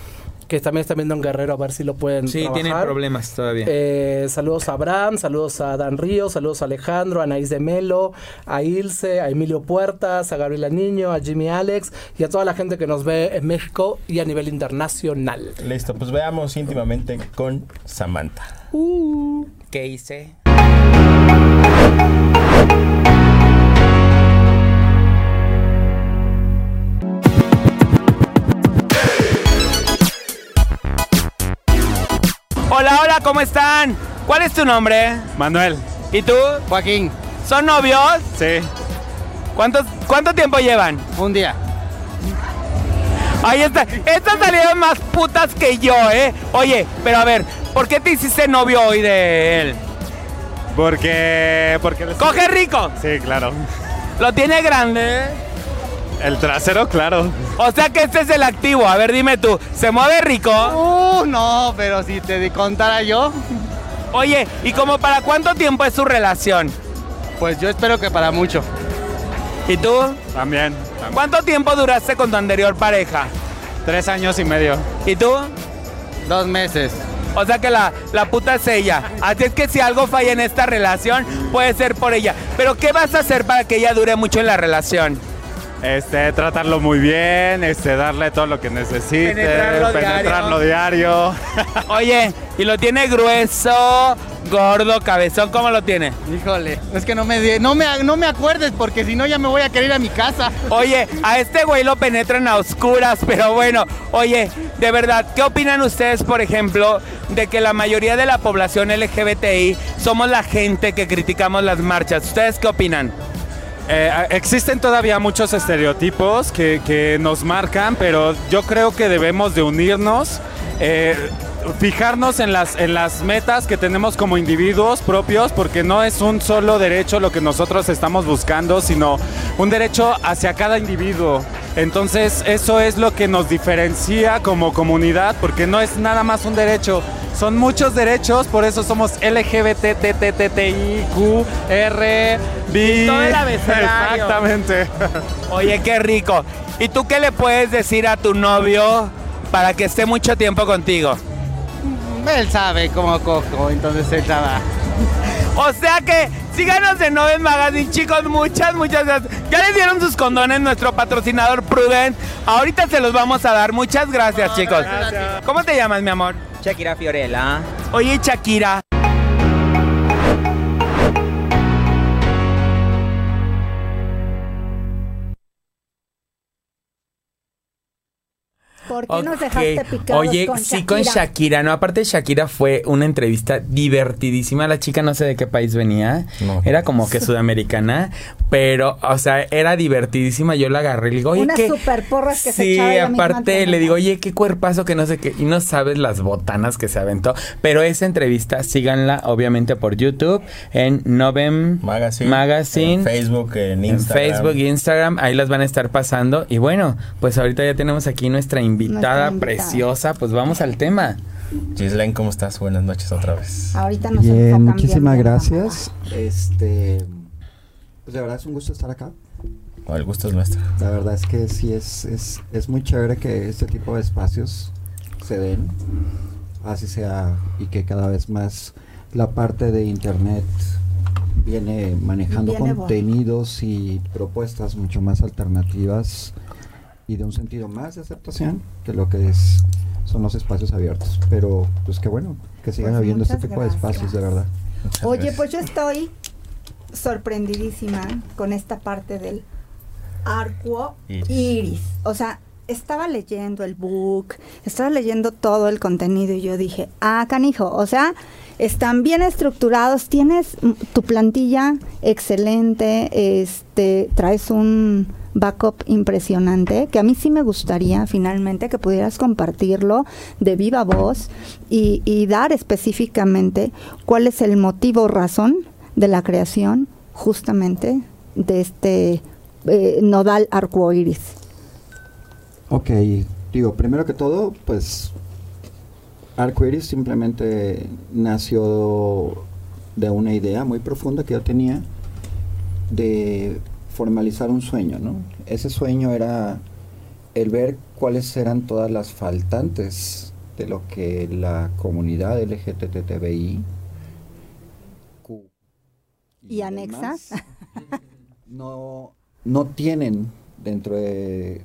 Que también está viendo en Guerrero a ver si lo pueden Sí, trabajar. tienen problemas todavía. Eh, saludos a Abraham, saludos a Dan Ríos, saludos a Alejandro, a Anaís de Melo, a Ilse, a Emilio Puertas, a Gabriela Niño, a Jimmy Alex y a toda la gente que nos ve en México y a nivel internacional. Listo, pues veamos íntimamente con Samantha. ¿Qué hice? Hola, hola, ¿cómo están? ¿Cuál es tu nombre? Manuel. ¿Y tú? Joaquín. ¿Son novios? Sí. ¿Cuántos, ¿Cuánto tiempo llevan? Un día. Ahí está. Estas salieron más putas que yo, ¿eh? Oye, pero a ver, ¿por qué te hiciste novio hoy de él? Porque. Porque. ¡Coge rico! Sí, claro. Lo tiene grande. El trasero, claro. O sea que este es el activo. A ver, dime tú, ¿se mueve rico? Uh, no, pero si te contara yo, Oye, ¿y como para cuánto tiempo es su relación? pues yo espero que para mucho. ¿Y tú? También. ¿Cuánto tiempo duraste con tu anterior pareja? Tres años y medio. ¿Y tú? Dos meses. O sea que la, la puta es ella. Así es que si algo falla en esta relación, puede ser por ella. Pero ¿qué vas a hacer para que ella dure mucho en la relación? Este, tratarlo muy bien, este, darle todo lo que necesite, Penetrarlo penetrarlo diario. <laughs> Oye, ¿y lo tiene grueso, gordo, cabezón? ¿Cómo lo tiene? Híjole, es que no me, no me, no me acuerdes porque si no ya me voy a querer ir a mi casa. Oye, a este güey lo penetran a oscuras, pero bueno, oye, de verdad, ¿qué opinan ustedes, por ejemplo, de que la mayoría de la población LGBTI somos la gente que criticamos las marchas? ¿Ustedes qué opinan? Eh, existen todavía muchos estereotipos que, nos marcan, pero yo creo que debemos de unirnos, eh, fijarnos en las, en las metas que tenemos como individuos propios, porque no es un solo derecho lo que nosotros estamos buscando, sino un derecho hacia cada individuo. Entonces eso es lo que nos diferencia como comunidad, porque no es nada más un derecho, son muchos derechos, por eso somos LGBTTTTIQ, R, B. Todo el abecedario. Exactamente. Oye, qué rico. ¿Y tú qué le puedes decir a tu novio para que esté mucho tiempo contigo? Él sabe cómo cojo, entonces él sabe. O sea que síganos en Noven Magazine, chicos. Muchas, muchas gracias. Ya les dieron sus condones nuestro patrocinador Prudent. Ahorita se los vamos a dar. Muchas gracias, chicos. ¿Cómo te llamas, mi amor? Shakira Fiorella. Oye, Shakira. ¿Por qué nos dejaste picados Oye, con sí, con Shakira? ¿no? Aparte, Shakira fue una entrevista divertidísima. La chica no sé de qué país venía. No. Era como que sudamericana. Pero, o sea, era divertidísima. Yo la agarré y le digo, oye, Unas ¿qué? super porras que se Sí, echaba ella misma aparte le digo, oye, qué cuerpazo que no sé qué. Y no sabes las botanas que se aventó. Pero esa entrevista, síganla, obviamente, por YouTube, en Novem Magazine. Magazine. En Facebook, en En Instagram. Facebook e Instagram, ahí las van a estar pasando. Y bueno, pues ahorita ya tenemos aquí nuestra invitada Invitada. preciosa. Pues vamos al tema. Gislaine, ¿cómo estás? Buenas noches otra vez. Ahorita nos Bien, muchísimas gracias. Este, pues de verdad es un gusto estar acá. El gusto es nuestro. La verdad es que sí es, es, es muy chévere que este tipo de espacios se den, así sea, y que cada vez más la parte de internet viene manejando Viene contenidos y propuestas mucho más alternativas y de un sentido más de aceptación que lo que es son los espacios abiertos. Pero pues qué bueno que sigan Pues habiendo este tipo de espacios, de verdad. Oye, pues yo estoy sorprendidísima con esta parte del arco Iris. iris. O sea, estaba leyendo el book, estaba leyendo todo el contenido y yo dije, ah, canijo, o sea, están bien estructurados, tienes tu plantilla excelente, este, traes un backup impresionante, que a mí sí me gustaría finalmente que pudieras compartirlo de viva voz y, dar específicamente cuál es el motivo o razón de la creación justamente de este eh, nodal arcoíris. Ok, digo, primero que todo, pues Arcoiris simplemente nació de una idea muy profunda que yo tenía de formalizar un sueño, ¿no? Ese sueño era el ver cuáles eran todas las faltantes de lo que la comunidad LGTBI Q ¿Y anexas? no, no tienen dentro de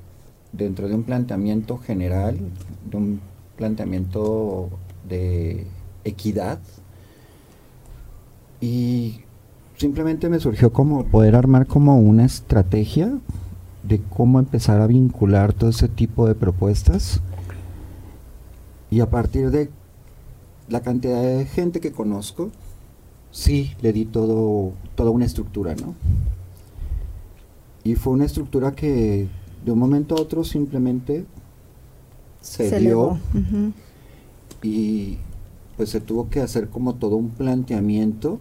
dentro de un planteamiento general, de un planteamiento de equidad. Y simplemente me surgió como poder armar como una estrategia de cómo empezar a vincular todo ese tipo de propuestas. Y a partir de la cantidad de gente que conozco, sí le di todo, toda una estructura, ¿no? Y fue una estructura que de un momento a otro simplemente se, dio y pues se tuvo que hacer como todo un planteamiento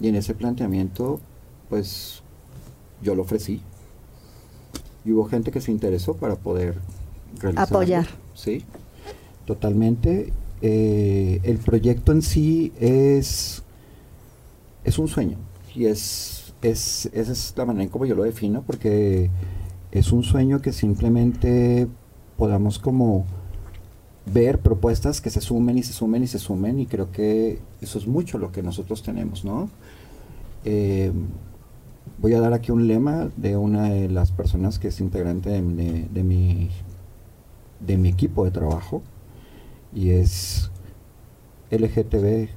y en ese planteamiento pues yo lo ofrecí y hubo gente que se interesó para poder realizarlo. Apoyar. Sí, totalmente. Eh, el proyecto en sí es, es un sueño y es, es, esa es la manera en como yo lo defino porque es un sueño que simplemente podamos como ver propuestas que se sumen y se sumen y se sumen y creo que eso es mucho lo que nosotros tenemos, ¿no? Eh, voy a dar aquí un lema de una de las personas que es integrante de, de- mi, de mi equipo de trabajo y es LGTB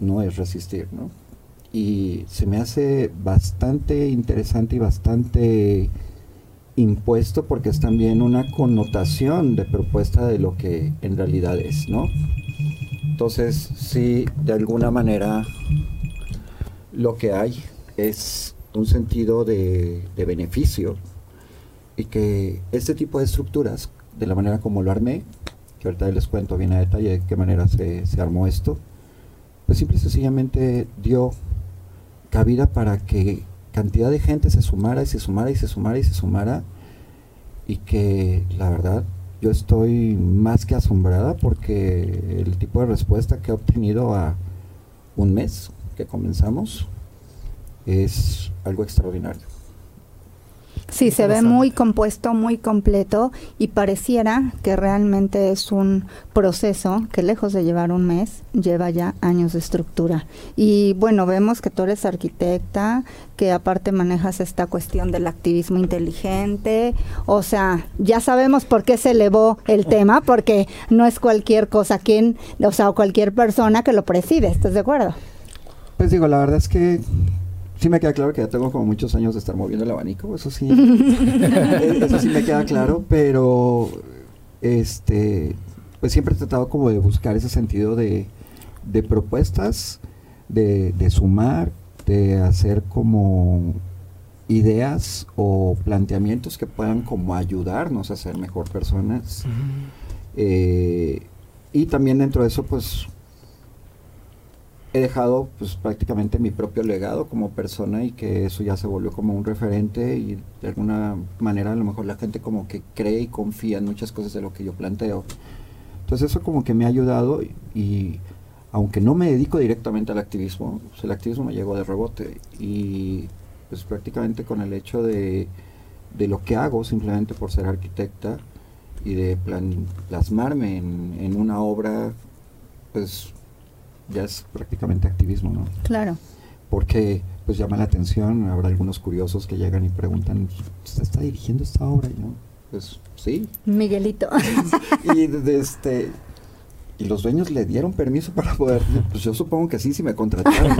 no es resistir, ¿no? Y se me hace bastante interesante y bastante impuesto porque es también una connotación de propuesta de lo que en realidad es, ¿no? Entonces, sí, de alguna manera lo que hay es un sentido de, de beneficio y que este tipo de estructuras, de la manera como lo armé, que ahorita les cuento bien a detalle de qué manera se, se armó esto, pues simple y sencillamente dio cabida para que cantidad de gente se sumara y se sumara y se sumara y se sumara y que la verdad yo estoy más que asombrada porque el tipo de respuesta que he obtenido a un mes que comenzamos es algo extraordinario. Sí, se ve muy compuesto, muy completo y pareciera que realmente es un proceso que lejos de llevar un mes, lleva ya años de estructura. Y bueno, vemos que tú eres arquitecta, que aparte manejas esta cuestión del activismo inteligente, o sea, ya sabemos por qué se elevó el tema, porque no es cualquier cosa quien, o sea, o cualquier persona que lo preside, ¿estás de acuerdo? Pues digo, la verdad es que sí me queda claro que ya tengo como muchos años de estar moviendo el abanico, eso sí. <laughs> Eh, eso sí me queda claro, pero este pues siempre he tratado como de buscar ese sentido de, de propuestas, de, de sumar, de hacer como ideas o planteamientos que puedan como ayudarnos a ser mejor personas. Eh, y también dentro de eso, pues he dejado pues prácticamente mi propio legado como persona y que eso ya se volvió como un referente y de alguna manera a lo mejor la gente como que cree y confía en muchas cosas de lo que yo planteo. Entonces eso como que me ha ayudado y, aunque no me dedico directamente al activismo, pues, el activismo me llegó de rebote y pues prácticamente con el hecho de, de lo que hago simplemente por ser arquitecta y de plan- plasmarme en, en una obra, pues ya es prácticamente activismo, ¿no? Claro. Porque pues llama la atención, habrá algunos curiosos que llegan y preguntan, ¿usted está dirigiendo esta obra? Y yo, Pues sí. Miguelito. <laughs> y de este y los dueños le dieron permiso para poder, pues yo supongo que sí, si me contrataron.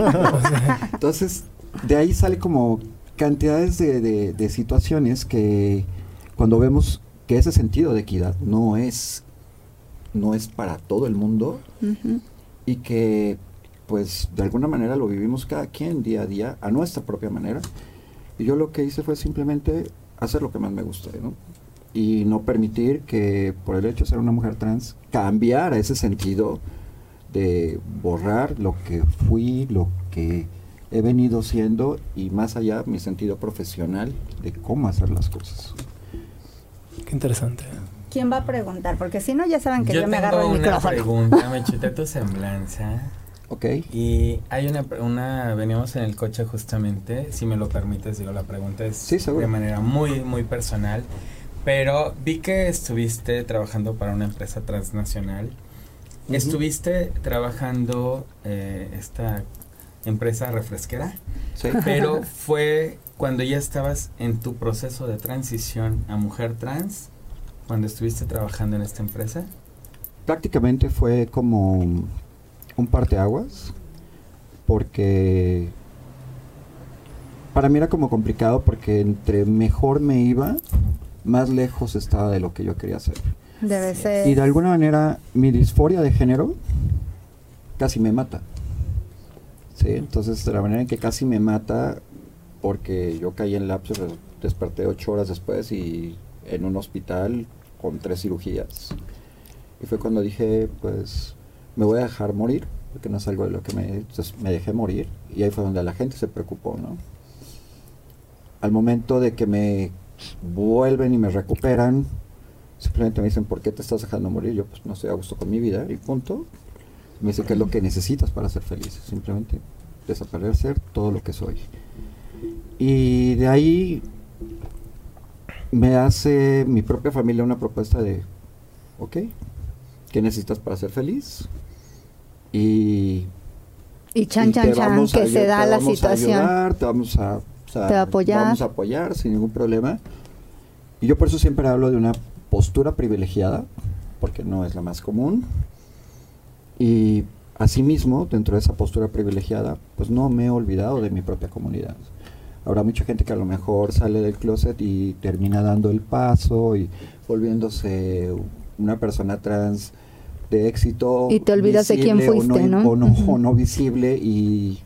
<laughs> Entonces, de ahí sale como cantidades de, de, de, situaciones que cuando vemos que ese sentido de equidad no es, no es para todo el mundo uh -huh. Y que pues de alguna manera lo vivimos cada quien día a día a nuestra propia manera. Y yo lo que hice fue simplemente hacer lo que más me gusta, ¿no? y no permitir que por el hecho de ser una mujer trans cambiara ese sentido de borrar lo que fui, lo que he venido siendo y más allá mi sentido profesional de cómo hacer las cosas. Qué interesante. ¿Quién va a preguntar? Porque si no ya saben que yo, yo, me agarro el una micrófono. pregunta, <laughs> me chuté tu semblanza. Ok. Y hay una, una, veníamos en el coche justamente, si me lo permites, digo, la pregunta es sí, de manera muy, muy personal. Pero vi que estuviste trabajando para una empresa transnacional. Uh -huh. ¿Estuviste trabajando eh, esta empresa refresquera? Sí. <laughs> Pero <laughs> fue cuando ya estabas en tu proceso de transición a mujer trans, cuando estuviste trabajando en esta empresa. Prácticamente fue como un parteaguas, porque para mí era como complicado porque entre mejor me iba, más lejos estaba de lo que yo quería hacer. Debe ser. Y de alguna manera mi disforia de género casi me mata. Sí, entonces de la manera en que casi me mata, porque yo caí en lapso, desperté ocho horas después y en un hospital con tres cirugías. Y fue cuando dije, pues me voy a dejar morir, porque no es algo de lo que me... Me dejé morir y ahí fue donde la gente se preocupó, ¿no? Al momento de que me vuelven y me recuperan, simplemente me dicen, ¿por qué te estás dejando morir? Yo pues no estoy a gusto con mi vida y punto. Me dice, ¿qué es lo que necesitas para ser feliz? Simplemente desaparecer todo lo que soy. Y de ahí me hace mi propia familia una propuesta de, ok, ¿qué necesitas para ser feliz? Y... Y chan, y chan, chan, que se da la situación. Ayudar, te vamos a o sea, Te va a apoyar. Vamos a apoyar sin ningún problema. Y yo por eso siempre hablo de una postura privilegiada, porque no es la más común. Y asimismo, dentro de esa postura privilegiada, pues no me he olvidado de mi propia comunidad. Habrá mucha gente que a lo mejor sale del closet y termina dando el paso y volviéndose una persona trans de éxito. Y te olvidas de quién o fuiste, ¿no? O no, o no visible y,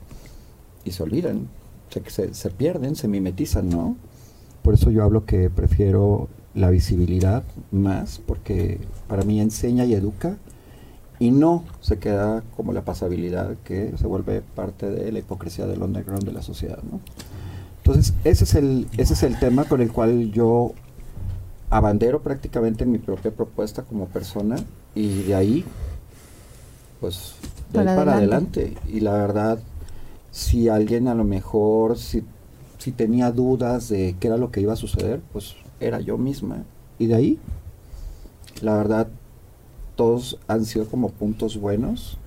y se olvidan se, se, se, pierden, se mimetizan, ¿no? Por eso yo hablo que prefiero la visibilidad más, porque para mí enseña y educa, y no se queda como la pasabilidad que se vuelve parte de la hipocresía del underground de la sociedad, ¿no? Entonces, ese es el, ese es el tema con el cual yo abandero prácticamente mi propia propuesta como persona, y de ahí, pues, de para ahí para adelante. adelante. Y la verdad, si alguien a lo mejor, si, si tenía dudas de qué era lo que iba a suceder, pues era yo misma. Y de ahí, la verdad, todos han sido como puntos buenos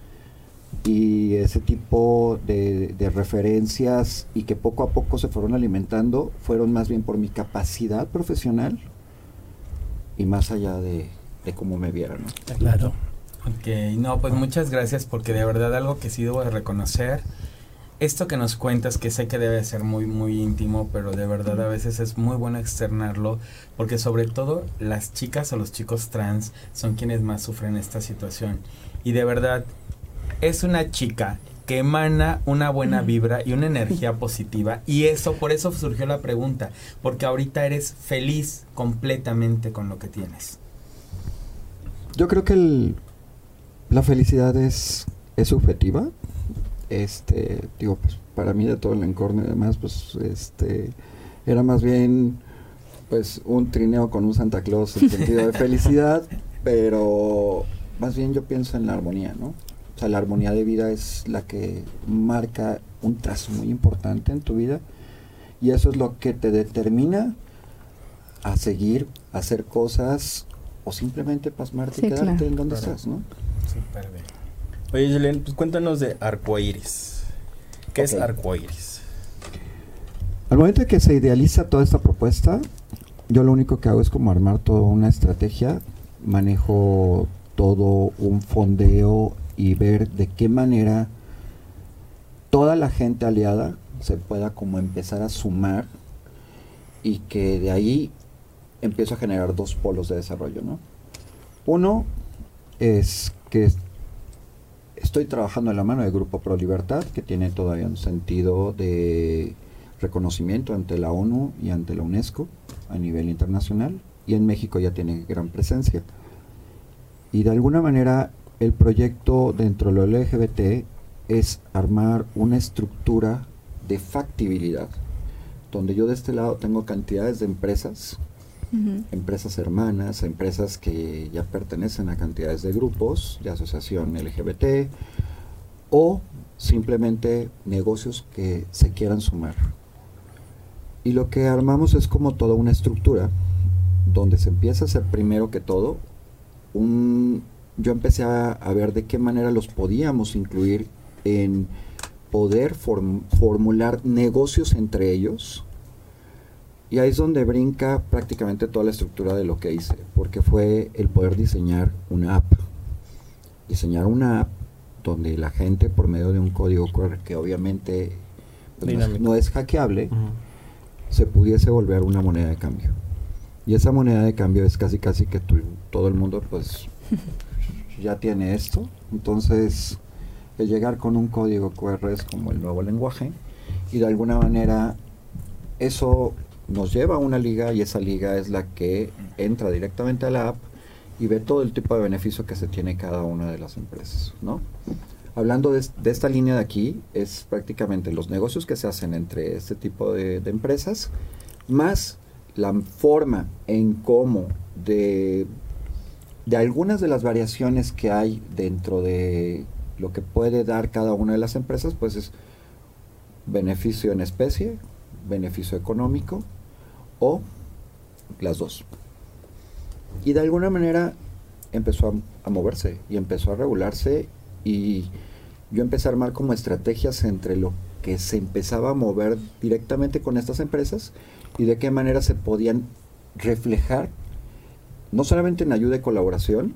y ese tipo de, de, referencias y que poco a poco se fueron alimentando fueron más bien por mi capacidad profesional y más allá de, de cómo me vieron. ¿no? Claro. Ok, no, pues muchas gracias porque de verdad algo que sí debo de reconocer esto que nos cuentas, que sé que debe ser muy, muy íntimo, pero de verdad a veces es muy bueno externarlo, porque sobre todo las chicas o los chicos trans son quienes más sufren esta situación. Y de verdad, es una chica que emana una buena vibra y una energía positiva. Y eso, por eso surgió la pregunta, porque ahorita eres feliz completamente con lo que tienes. Yo creo que el, la felicidad es, es subjetiva este digo pues para mí de todo el encorno y demás pues este era más bien pues un trineo con un Santa Claus en sentido de <laughs> felicidad pero más bien yo pienso en la armonía no o sea la armonía de vida es la que marca un trazo muy importante en tu vida y eso es lo que te determina a seguir a hacer cosas o simplemente pasmarte Sí, y quedarte claro. en donde Claro. estás no Súper bien. Oye, Julen, pues cuéntanos de arcoíris. ¿Qué es Ok. arcoíris? Al momento de que se idealiza toda esta propuesta, yo lo único que hago es como armar toda una estrategia, manejo todo un fondeo y ver de qué manera toda la gente aliada se pueda como empezar a sumar y que de ahí empiezo a generar dos polos de desarrollo, ¿no? Uno es que estoy trabajando en la mano del Grupo Pro Libertad, que tiene todavía un sentido de reconocimiento ante la ONU y ante la UNESCO a nivel internacional, y en México ya tiene gran presencia. Y de alguna manera el proyecto dentro de lo LGBT es armar una estructura de factibilidad, donde yo de este lado tengo cantidades de empresas, empresas hermanas, empresas que ya pertenecen a cantidades de grupos de asociación LGBT o simplemente negocios que se quieran sumar. Y lo que armamos es como toda una estructura donde se empieza a hacer primero que todo un yo empecé a, ver de qué manera los podíamos incluir en poder formular negocios entre ellos. Y ahí es donde brinca prácticamente toda la estructura de lo que hice, porque fue el poder diseñar una app. Diseñar una app donde la gente por medio de un código QR que obviamente pues, no, es, hackeable, se pudiese volver una moneda de cambio. Y esa moneda de cambio es casi casi que todo el mundo pues <laughs> ya tiene esto. Entonces, el llegar con un código QR es como el nuevo lenguaje y de alguna manera eso nos lleva a una liga y esa liga es la que entra directamente a la app y ve todo el tipo de beneficio que se tiene cada una de las empresas, ¿no? Hablando de, esta línea de aquí, es prácticamente los negocios que se hacen entre este tipo de, de empresas, más la forma en cómo de de algunas de las variaciones que hay dentro de lo que puede dar cada una de las empresas, pues es beneficio en especie, beneficio económico o las dos. Y de alguna manera empezó a, moverse y empezó a regularse y yo empecé a armar como estrategias entre lo que se empezaba a mover directamente con estas empresas y de qué manera se podían reflejar no solamente en ayuda y colaboración,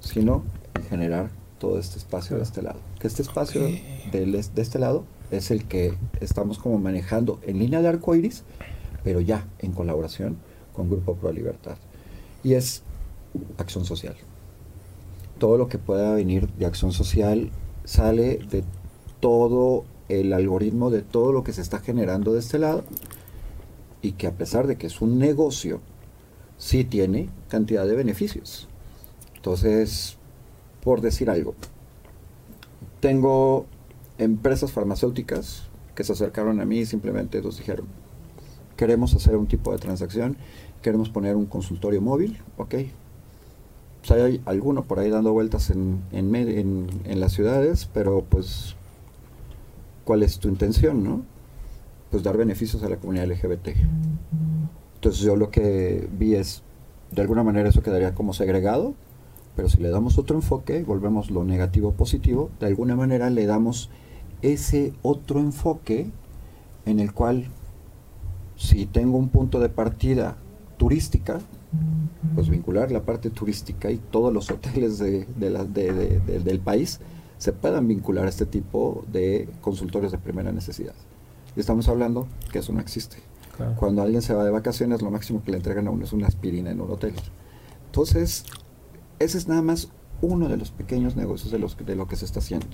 sino en generar todo este espacio de este lado. Que este espacio de, este lado es el que estamos como manejando en línea de arco iris, pero ya en colaboración con Grupo Pro Libertad. Y es acción social. Todo lo que pueda venir de acción social sale de todo el algoritmo, de todo lo que se está generando de este lado, y que a pesar de que es un negocio, sí tiene cantidad de beneficios. Entonces, por decir algo, tengo empresas farmacéuticas que se acercaron a mí y simplemente nos dijeron, queremos hacer un tipo de transacción, queremos poner un consultorio móvil, ok. Pues hay alguno por ahí dando vueltas en, en, las ciudades, pero pues, ¿cuál es tu intención, no? Pues dar beneficios a la comunidad LGBT. Entonces yo lo que vi es, de alguna manera eso quedaría como segregado, pero si le damos otro enfoque, volvemos lo negativo positivo, de alguna manera le damos ese otro enfoque en el cual si tengo un punto de partida turística, pues vincular la parte turística y todos los hoteles de, del país se puedan vincular a este tipo de consultorios de primera necesidad. Y estamos hablando que eso no existe. Cuando alguien se va de vacaciones, lo máximo que le entregan a uno es una aspirina en un hotel. Entonces, ese es nada más uno de los pequeños negocios de, los, de lo que se está haciendo.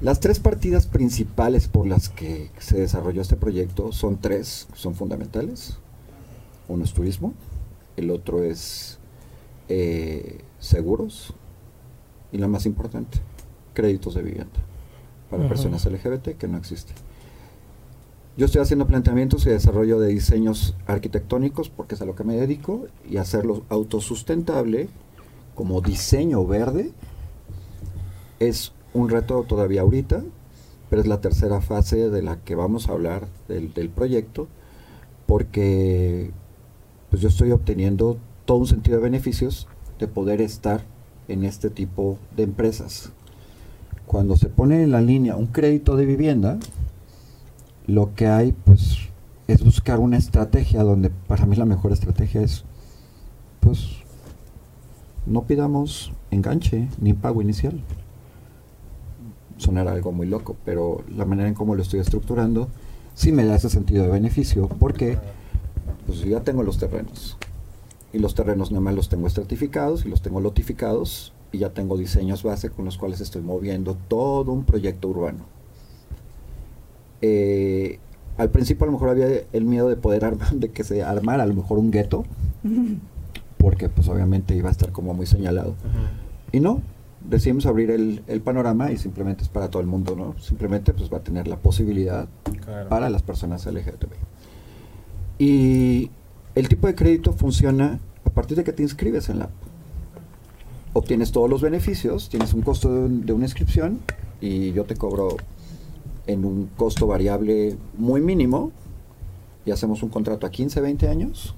Las tres partidas principales por las que se desarrolló este proyecto son tres, son fundamentales. Uno es turismo, el otro es eh, seguros y la más importante, créditos de vivienda para personas LGBT que no existen. Yo estoy haciendo planteamientos y desarrollo de diseños arquitectónicos porque es a lo que me dedico y hacerlo autosustentable como diseño verde es un reto todavía ahorita, pero es la tercera fase de la que vamos a hablar del, proyecto porque pues yo estoy obteniendo todo un sentido de beneficios de poder estar en este tipo de empresas. Cuando se pone en la línea un crédito de vivienda, lo que hay, pues es buscar una estrategia donde para mí la mejor estrategia es, pues, no pidamos enganche ni pago inicial. Sonará algo muy loco, pero la manera en cómo lo estoy estructurando sí me da ese sentido de beneficio, porque pues ya tengo los terrenos. Y los terrenos nada más los tengo estratificados y los tengo lotificados y ya tengo diseños base con los cuales estoy moviendo todo un proyecto urbano. Eh, al principio a lo mejor había el miedo de poder armar, de que se armara a lo mejor un gueto, porque pues obviamente iba a estar como muy señalado. Y no, decidimos abrir el, el, panorama y simplemente es para todo el mundo, ¿no? Simplemente pues va a tener la posibilidad Claro. para las personas LGTB. Y el tipo de crédito funciona a partir de que te inscribes en la app. Obtienes todos los beneficios, tienes un costo de, un- de una inscripción y yo te cobro en un costo variable muy mínimo y hacemos un contrato a 15, 20 años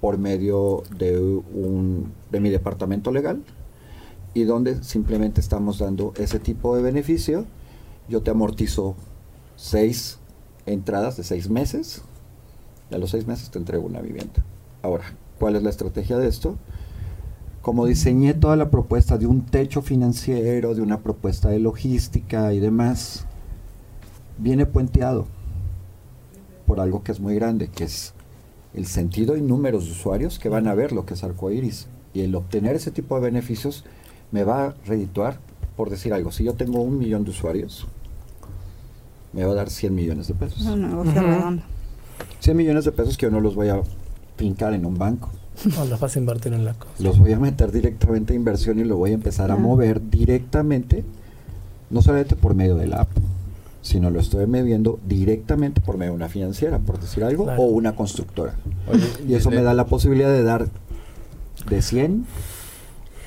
por medio de, un, de mi departamento legal y donde simplemente estamos dando ese tipo de beneficio. Yo te amortizo seis entradas de seis meses y a los seis meses te entrego una vivienda. Ahora, ¿cuál es la estrategia de esto? Como diseñé toda la propuesta de un techo financiero, de una propuesta de logística y demás, viene puenteado por algo que es muy grande, que es el sentido y números de usuarios que van a ver lo que es Arcoiris. Y el obtener ese tipo de beneficios me va a redituar, por decir algo, si yo tengo un millón de usuarios, me va a dar 100 millones de pesos. Es un negocio Ujú. redondo. 100 millones de pesos que yo no los voy a fincar en un banco. No las vas a invertir en la cosa. Los voy a meter directamente a inversión y lo voy a empezar a mover directamente, no solamente por medio de la app, sino lo estoy moviendo directamente por medio de una financiera, por decir algo, Claro. o una constructora. Oye, Y eso me da la posibilidad de dar de 100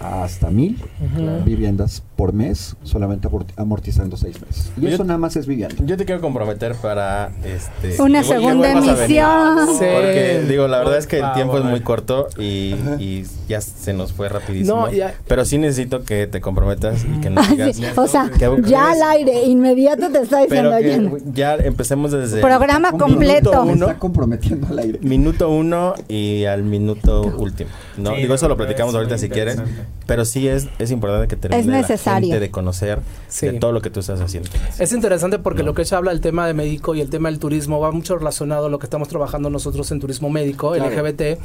hasta 1000 Ujú. viviendas por mes, solamente amort- amortizando 6 meses. Y Yo- eso nada más es vivienda. Yo te quiero comprometer para este Una que que segunda emisión. Sí. Porque digo, la verdad es que el tiempo es favor. muy corto y, y ya se nos fue rapidísimo. No, ya- Pero sí necesito que te comprometas y que nos Ah, digas. sí, O sea, que- ya al aire, inmediato te está Pero diciendo que oye, ya empecemos desde Programa minuto completo. Me uno, está comprometiendo al aire. minuto uno y al minuto último. ¿no? Sí, Digo, eso lo pero platicamos es ahorita si quieres. Pero sí es, es importante que termine Es la necesario. gente de conocer Sí. de todo lo que tú estás haciendo. Es interesante porque No. lo que ella habla del tema de médico y el tema del turismo va mucho relacionado a lo que estamos trabajando nosotros en turismo médico, Claro. LGBT,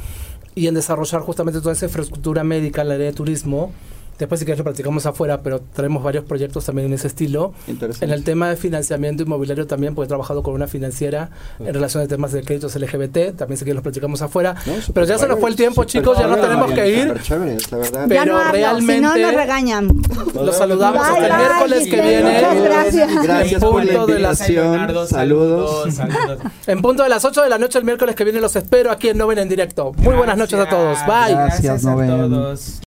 y en desarrollar justamente toda esa infraestructura médica en la área de turismo. Después si quieres lo platicamos afuera, pero tenemos varios proyectos también en ese estilo. Interesante. En el tema de financiamiento inmobiliario también, porque he trabajado con una financiera en relación a temas de créditos LGBT, también si quieres los platicamos afuera. No, pero ya se nos fue el tiempo, chicos, ya no tenemos que ir. chévere, la verdad. Pero ya no hablo, si no realmente- nos regañan. Los saludamos Bye, hasta el bye, miércoles que Giselle, viene. muchas gracias. Gracias En por la punto de las- Saludos. saludos. En punto de las 8 de la noche el miércoles que viene los espero aquí en Noven en directo. Muy buenas noches a todos. Bye. Gracias, Gracias a Noven. todos.